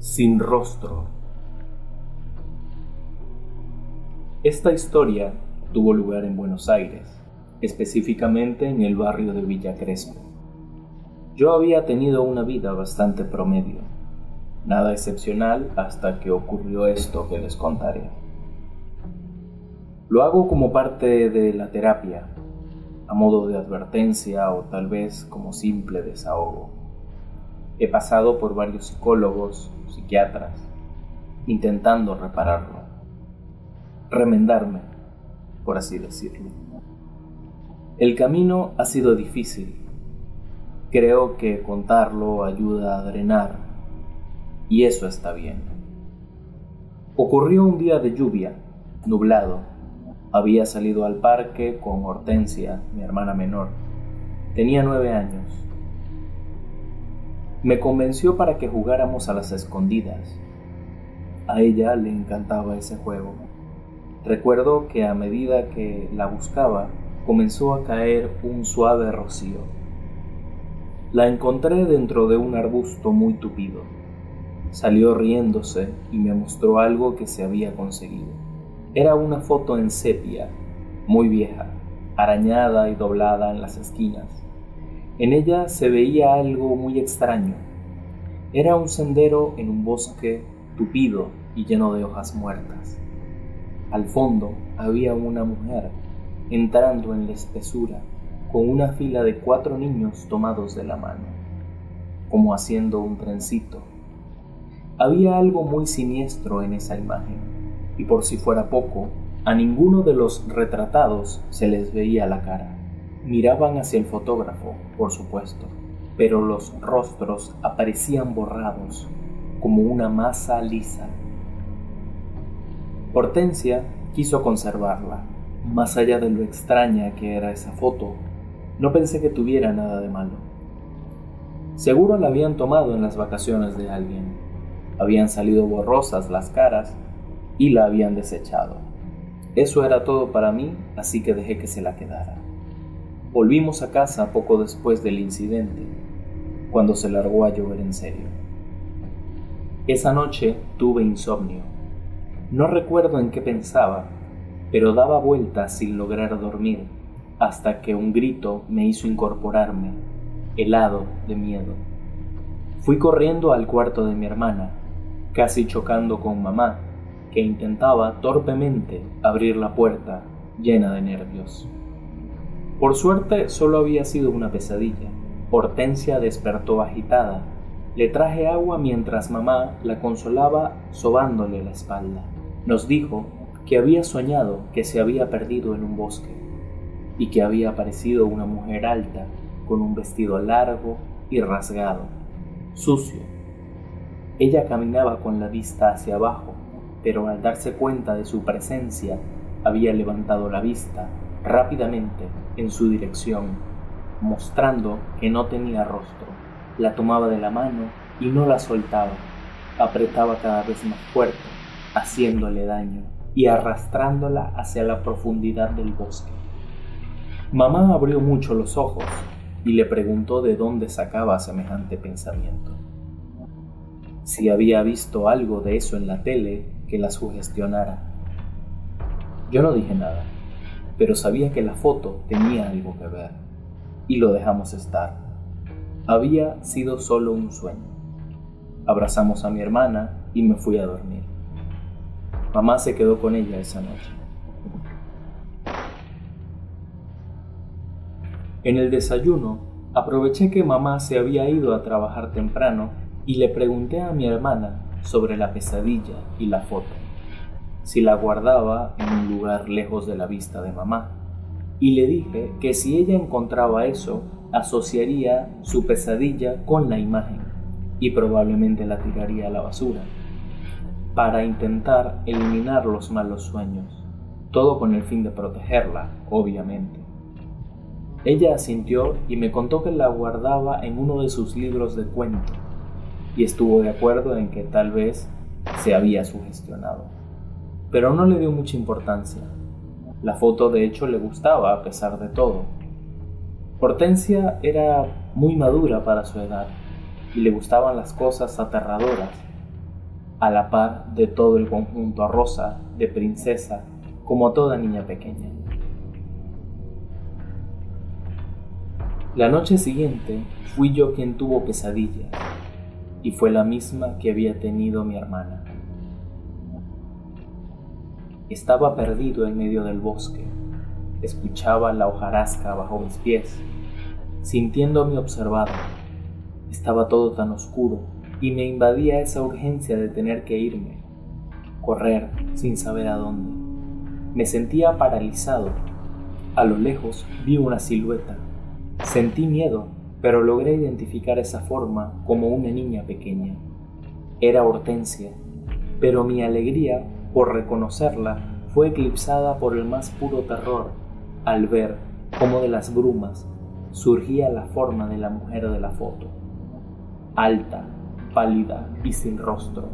Sin rostro. Esta historia tuvo lugar en Buenos Aires, específicamente en el barrio de Villa Crespo. Yo había tenido una vida bastante promedio, nada excepcional hasta que ocurrió esto que les contaré. Lo hago como parte de la terapia, a modo de advertencia o tal vez como simple desahogo. He pasado por varios psicólogos, psiquiatras, intentando repararlo, remendarme, por así decirlo. El camino ha sido difícil. Creo que contarlo ayuda a drenar, y eso está bien. Ocurrió un día de lluvia, nublado, había salido al parque con Hortensia, mi hermana menor. Tenía nueve años. Me convenció para que jugáramos a las escondidas. A ella le encantaba ese juego. Recuerdo que a medida que la buscaba, comenzó a caer un suave rocío. La encontré dentro de un arbusto muy tupido. Salió riéndose y me mostró algo que se había conseguido. Era una foto en sepia, muy vieja, arañada y doblada en las esquinas. En ella se veía algo muy extraño. Era un sendero en un bosque tupido y lleno de hojas muertas. Al fondo había una mujer entrando en la espesura con una fila de cuatro niños tomados de la mano, como haciendo un trencito. Había algo muy siniestro en esa imagen y por si fuera poco, a ninguno de los retratados se les veía la cara. Miraban hacia el fotógrafo, por supuesto, pero los rostros aparecían borrados, como una masa lisa. Hortensia quiso conservarla, más allá de lo extraña que era esa foto, no pensé que tuviera nada de malo. Seguro la habían tomado en las vacaciones de alguien. Habían salido borrosas las caras y la habían desechado. Eso era todo para mí, así que dejé que se la quedara. Volvimos a casa poco después del incidente, cuando se largó a llover en serio. Esa noche tuve insomnio. No recuerdo en qué pensaba, pero daba vueltas sin lograr dormir, hasta que un grito me hizo incorporarme, helado de miedo. Fui corriendo al cuarto de mi hermana, casi chocando con mamá, que intentaba torpemente abrir la puerta llena de nervios. Por suerte solo había sido una pesadilla. Hortensia despertó agitada. Le traje agua mientras mamá la consolaba sobándole la espalda. Nos dijo que había soñado que se había perdido en un bosque y que había aparecido una mujer alta con un vestido largo y rasgado, sucio. Ella caminaba con la vista hacia abajo pero al darse cuenta de su presencia había levantado la vista rápidamente en su dirección, mostrando que no tenía rostro. La tomaba de la mano y no la soltaba. Apretaba cada vez más fuerte, haciéndole daño y arrastrándola hacia la profundidad del bosque. Mamá abrió mucho los ojos y le preguntó de dónde sacaba semejante pensamiento. Si había visto algo de eso en la tele que la sugestionara. Yo no dije nada, pero sabía que la foto tenía algo que ver, y lo dejamos estar. Había sido solo un sueño. Abrazamos a mi hermana y me fui a dormir. Mamá se quedó con ella esa noche. En el desayuno, aproveché que mamá se había ido a trabajar temprano y le pregunté a mi hermana sobre la pesadilla y la foto, si la guardaba en un lugar lejos de la vista de mamá, y le dije que si ella encontraba eso, asociaría su pesadilla con la imagen y probablemente la tiraría a la basura, para intentar eliminar los malos sueños, todo con el fin de protegerla, obviamente. Ella asintió y me contó que la guardaba en uno de sus libros de cuentos y estuvo de acuerdo en que tal vez se había sugestionado. Pero no le dio mucha importancia. La foto de hecho le gustaba a pesar de todo. Hortensia era muy madura para su edad y le gustaban las cosas aterradoras, a la par de todo el conjunto a rosa de princesa como toda niña pequeña. La noche siguiente fui yo quien tuvo pesadilla y fue la misma que había tenido mi hermana. Estaba perdido en medio del bosque, escuchaba la hojarasca bajo mis pies, sintiéndome observado. Estaba todo tan oscuro y me invadía esa urgencia de tener que irme, correr sin saber a dónde. Me sentía paralizado. A lo lejos vi una silueta Sentí miedo, pero logré identificar esa forma como una niña pequeña. Era Hortensia, pero mi alegría por reconocerla fue eclipsada por el más puro terror al ver cómo de las brumas surgía la forma de la mujer de la foto, alta, pálida y sin rostro,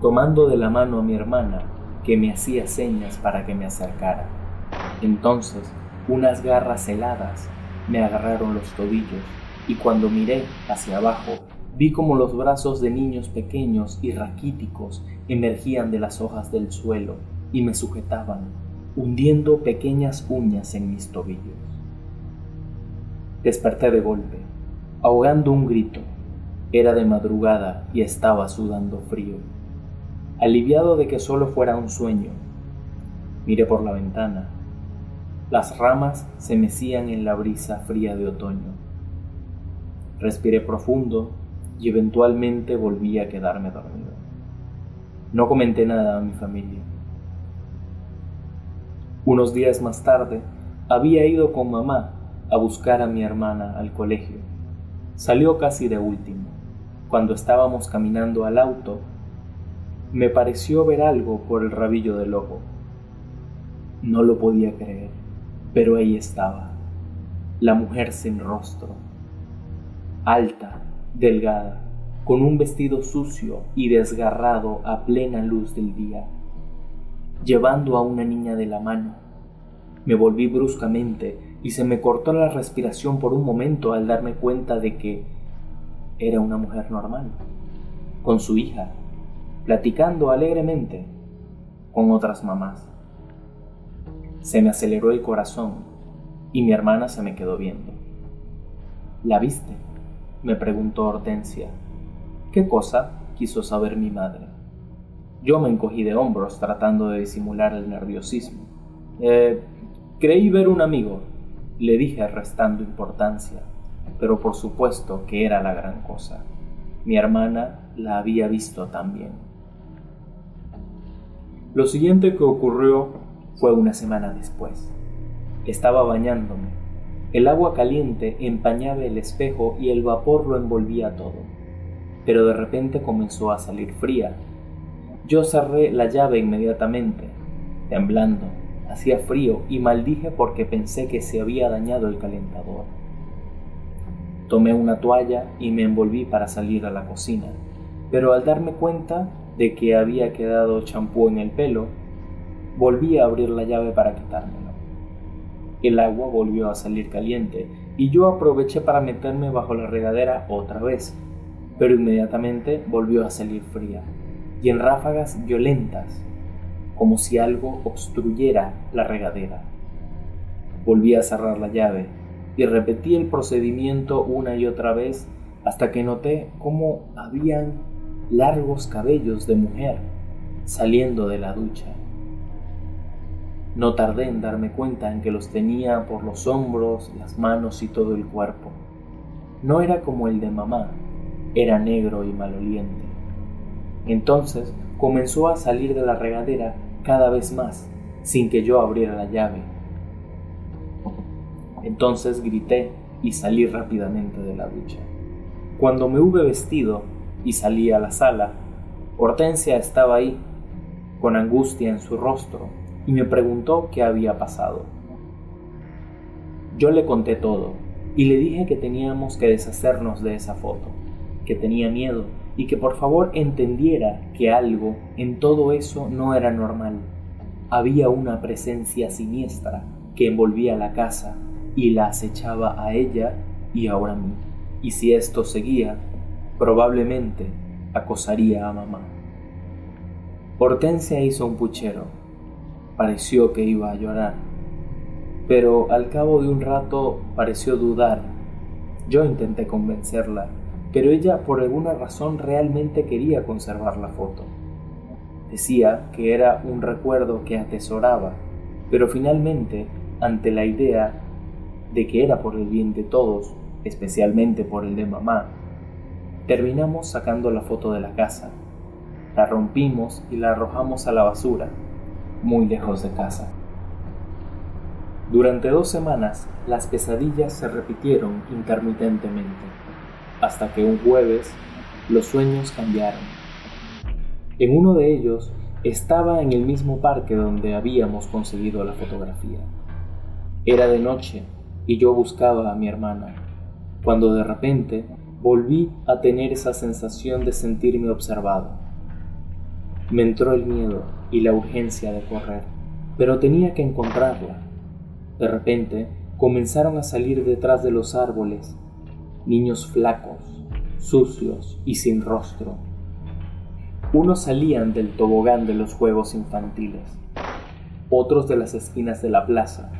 tomando de la mano a mi hermana que me hacía señas para que me acercara. Entonces, unas garras heladas me agarraron los tobillos y cuando miré hacia abajo vi como los brazos de niños pequeños y raquíticos emergían de las hojas del suelo y me sujetaban, hundiendo pequeñas uñas en mis tobillos. Desperté de golpe, ahogando un grito. Era de madrugada y estaba sudando frío. Aliviado de que solo fuera un sueño, miré por la ventana las ramas se mecían en la brisa fría de otoño. Respiré profundo y eventualmente volví a quedarme dormido. No comenté nada a mi familia. Unos días más tarde, había ido con mamá a buscar a mi hermana al colegio. Salió casi de último. Cuando estábamos caminando al auto, me pareció ver algo por el rabillo del ojo. No lo podía creer pero ahí estaba, la mujer sin rostro, alta, delgada, con un vestido sucio y desgarrado a plena luz del día, llevando a una niña de la mano. Me volví bruscamente y se me cortó la respiración por un momento al darme cuenta de que era una mujer normal, con su hija, platicando alegremente con otras mamás. Se me aceleró el corazón y mi hermana se me quedó viendo. ¿La viste? me preguntó Hortensia. ¿Qué cosa? quiso saber mi madre. Yo me encogí de hombros tratando de disimular el nerviosismo. Eh, creí ver un amigo, le dije restando importancia, pero por supuesto que era la gran cosa. Mi hermana la había visto también. Lo siguiente que ocurrió fue una semana después. Estaba bañándome. El agua caliente empañaba el espejo y el vapor lo envolvía todo. Pero de repente comenzó a salir fría. Yo cerré la llave inmediatamente, temblando. Hacía frío y maldije porque pensé que se había dañado el calentador. Tomé una toalla y me envolví para salir a la cocina, pero al darme cuenta de que había quedado champú en el pelo, Volví a abrir la llave para quitármelo. El agua volvió a salir caliente y yo aproveché para meterme bajo la regadera otra vez, pero inmediatamente volvió a salir fría y en ráfagas violentas, como si algo obstruyera la regadera. Volví a cerrar la llave y repetí el procedimiento una y otra vez hasta que noté cómo habían largos cabellos de mujer saliendo de la ducha. No tardé en darme cuenta en que los tenía por los hombros, las manos y todo el cuerpo. No era como el de mamá, era negro y maloliente. Entonces comenzó a salir de la regadera cada vez más, sin que yo abriera la llave. Entonces grité y salí rápidamente de la ducha. Cuando me hube vestido y salí a la sala, Hortensia estaba ahí, con angustia en su rostro y me preguntó qué había pasado. Yo le conté todo y le dije que teníamos que deshacernos de esa foto, que tenía miedo y que por favor entendiera que algo en todo eso no era normal. Había una presencia siniestra que envolvía la casa y la acechaba a ella y ahora a mí. Y si esto seguía, probablemente acosaría a mamá. Hortensia hizo un puchero. Pareció que iba a llorar, pero al cabo de un rato pareció dudar. Yo intenté convencerla, pero ella por alguna razón realmente quería conservar la foto. Decía que era un recuerdo que atesoraba, pero finalmente, ante la idea de que era por el bien de todos, especialmente por el de mamá, terminamos sacando la foto de la casa. La rompimos y la arrojamos a la basura, muy lejos de casa. Durante dos semanas las pesadillas se repitieron intermitentemente, hasta que un jueves los sueños cambiaron. En uno de ellos estaba en el mismo parque donde habíamos conseguido la fotografía. Era de noche y yo buscaba a mi hermana, cuando de repente volví a tener esa sensación de sentirme observado. Me entró el miedo y la urgencia de correr, pero tenía que encontrarla. De repente comenzaron a salir detrás de los árboles niños flacos, sucios y sin rostro. Unos salían del tobogán de los juegos infantiles, otros de las esquinas de la plaza,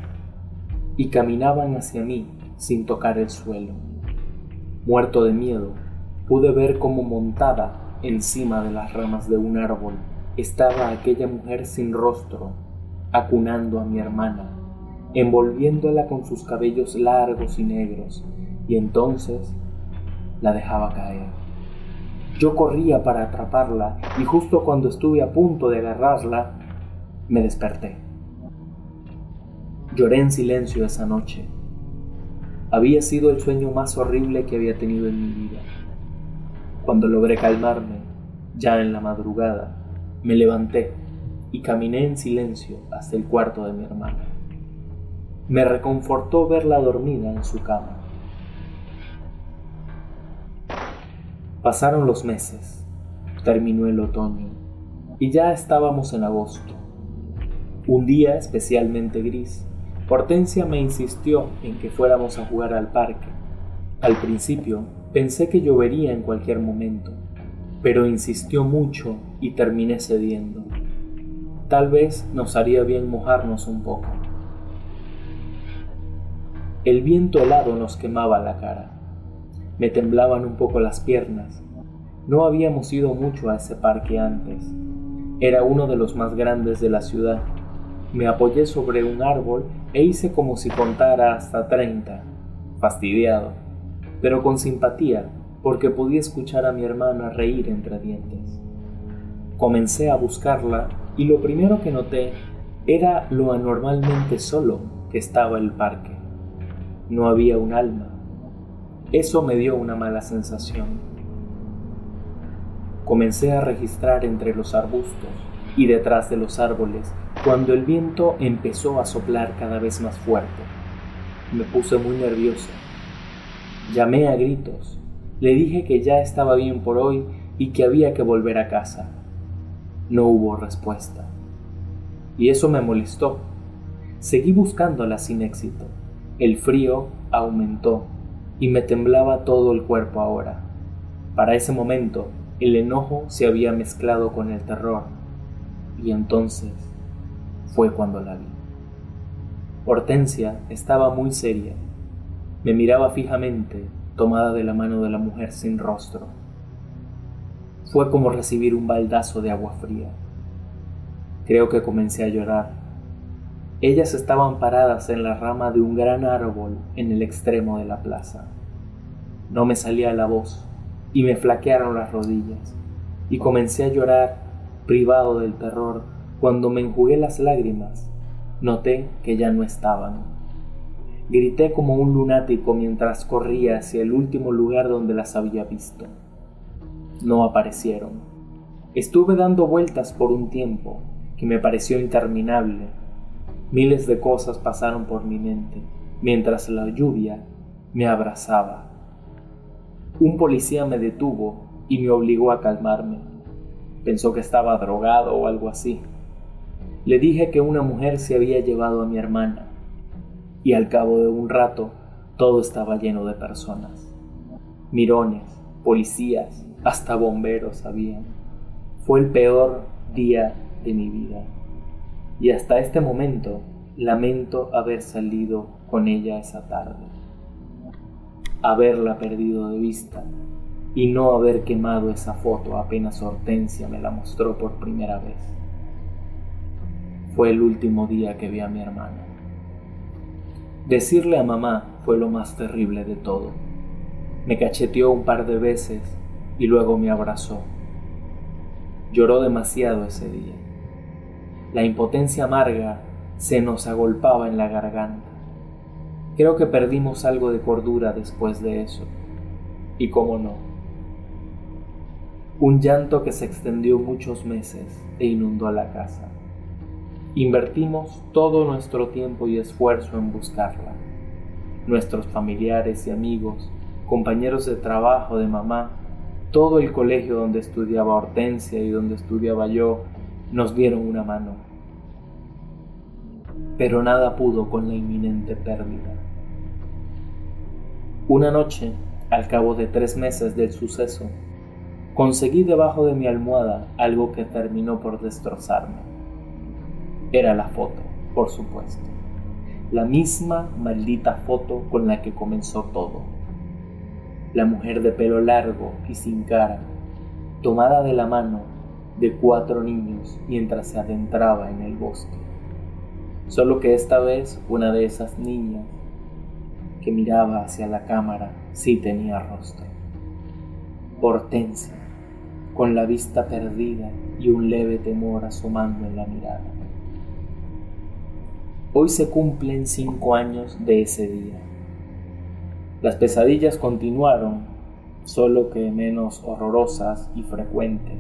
y caminaban hacia mí sin tocar el suelo. Muerto de miedo, pude ver cómo montada encima de las ramas de un árbol estaba aquella mujer sin rostro, acunando a mi hermana, envolviéndola con sus cabellos largos y negros, y entonces la dejaba caer. Yo corría para atraparla y justo cuando estuve a punto de agarrarla, me desperté. Lloré en silencio esa noche. Había sido el sueño más horrible que había tenido en mi vida. Cuando logré calmarme, ya en la madrugada, me levanté y caminé en silencio hasta el cuarto de mi hermana. Me reconfortó verla dormida en su cama. Pasaron los meses, terminó el otoño y ya estábamos en agosto. Un día especialmente gris, Hortensia me insistió en que fuéramos a jugar al parque. Al principio pensé que llovería en cualquier momento, pero insistió mucho y terminé cediendo. Tal vez nos haría bien mojarnos un poco. El viento helado nos quemaba la cara. Me temblaban un poco las piernas. No habíamos ido mucho a ese parque antes. Era uno de los más grandes de la ciudad me apoyé sobre un árbol e hice como si contara hasta treinta, fastidiado, pero con simpatía, porque podía escuchar a mi hermana reír entre dientes. Comencé a buscarla y lo primero que noté era lo anormalmente solo que estaba el parque. No había un alma. Eso me dio una mala sensación. Comencé a registrar entre los arbustos y detrás de los árboles cuando el viento empezó a soplar cada vez más fuerte. Me puse muy nervioso. Llamé a gritos. Le dije que ya estaba bien por hoy y que había que volver a casa. No hubo respuesta. Y eso me molestó. Seguí buscándola sin éxito. El frío aumentó y me temblaba todo el cuerpo ahora. Para ese momento, el enojo se había mezclado con el terror. Y entonces fue cuando la vi. Hortensia estaba muy seria. Me miraba fijamente, tomada de la mano de la mujer sin rostro. Fue como recibir un baldazo de agua fría. Creo que comencé a llorar. Ellas estaban paradas en la rama de un gran árbol en el extremo de la plaza. No me salía la voz y me flaquearon las rodillas y comencé a llorar privado del terror cuando me enjugué las lágrimas, noté que ya no estaban. Grité como un lunático mientras corría hacia el último lugar donde las había visto. No aparecieron. Estuve dando vueltas por un tiempo que me pareció interminable. Miles de cosas pasaron por mi mente mientras la lluvia me abrazaba. Un policía me detuvo y me obligó a calmarme. Pensó que estaba drogado o algo así. Le dije que una mujer se había llevado a mi hermana y al cabo de un rato todo estaba lleno de personas. Mirones, policías, hasta bomberos habían. Fue el peor día de mi vida. Y hasta este momento lamento haber salido con ella esa tarde, haberla perdido de vista y no haber quemado esa foto apenas Hortensia me la mostró por primera vez. Fue el último día que vi a mi hermana. Decirle a mamá fue lo más terrible de todo. Me cacheteó un par de veces y luego me abrazó. Lloró demasiado ese día. La impotencia amarga se nos agolpaba en la garganta. Creo que perdimos algo de cordura después de eso. Y cómo no. Un llanto que se extendió muchos meses e inundó la casa. Invertimos todo nuestro tiempo y esfuerzo en buscarla. Nuestros familiares y amigos, compañeros de trabajo de mamá, todo el colegio donde estudiaba Hortensia y donde estudiaba yo, nos dieron una mano. Pero nada pudo con la inminente pérdida. Una noche, al cabo de tres meses del suceso, conseguí debajo de mi almohada algo que terminó por destrozarme. Era la foto, por supuesto. La misma maldita foto con la que comenzó todo. La mujer de pelo largo y sin cara, tomada de la mano de cuatro niños mientras se adentraba en el bosque. Solo que esta vez una de esas niñas que miraba hacia la cámara sí tenía rostro. Hortensia, con la vista perdida y un leve temor asomando en la mirada. Hoy se cumplen cinco años de ese día. Las pesadillas continuaron, solo que menos horrorosas y frecuentes.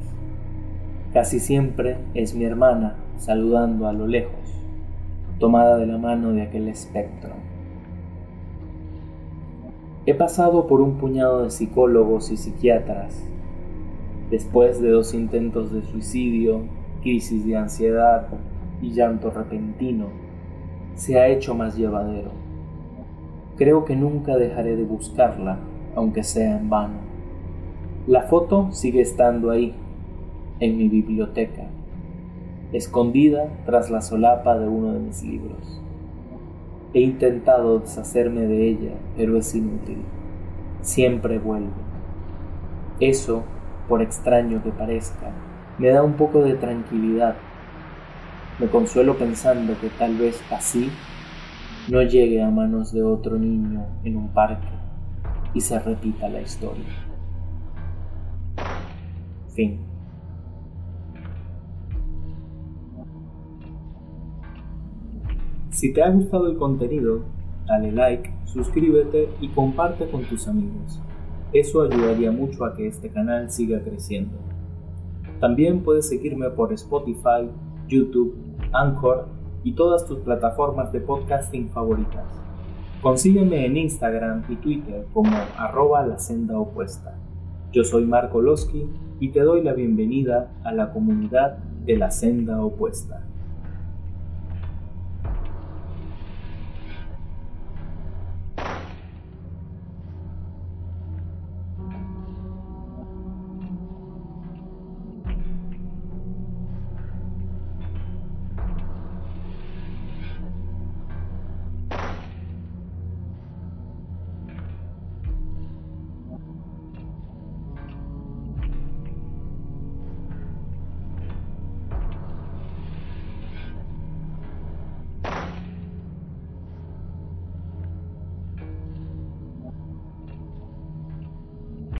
Casi siempre es mi hermana saludando a lo lejos, tomada de la mano de aquel espectro. He pasado por un puñado de psicólogos y psiquiatras. Después de dos intentos de suicidio, crisis de ansiedad y llanto repentino, se ha hecho más llevadero. Creo que nunca dejaré de buscarla, aunque sea en vano. La foto sigue estando ahí, en mi biblioteca, escondida tras la solapa de uno de mis libros. He intentado deshacerme de ella, pero es inútil. Siempre vuelve. Eso, por extraño que parezca, me da un poco de tranquilidad. Me consuelo pensando que tal vez así no llegue a manos de otro niño en un parque y se repita la historia. Fin. Si te ha gustado el contenido, dale like, suscríbete y comparte con tus amigos. Eso ayudaría mucho a que este canal siga creciendo. También puedes seguirme por Spotify, YouTube, Anchor y todas tus plataformas de podcasting favoritas. Consígueme en Instagram y Twitter como arroba la senda opuesta. Yo soy Marco Losky y te doy la bienvenida a la comunidad de la senda opuesta.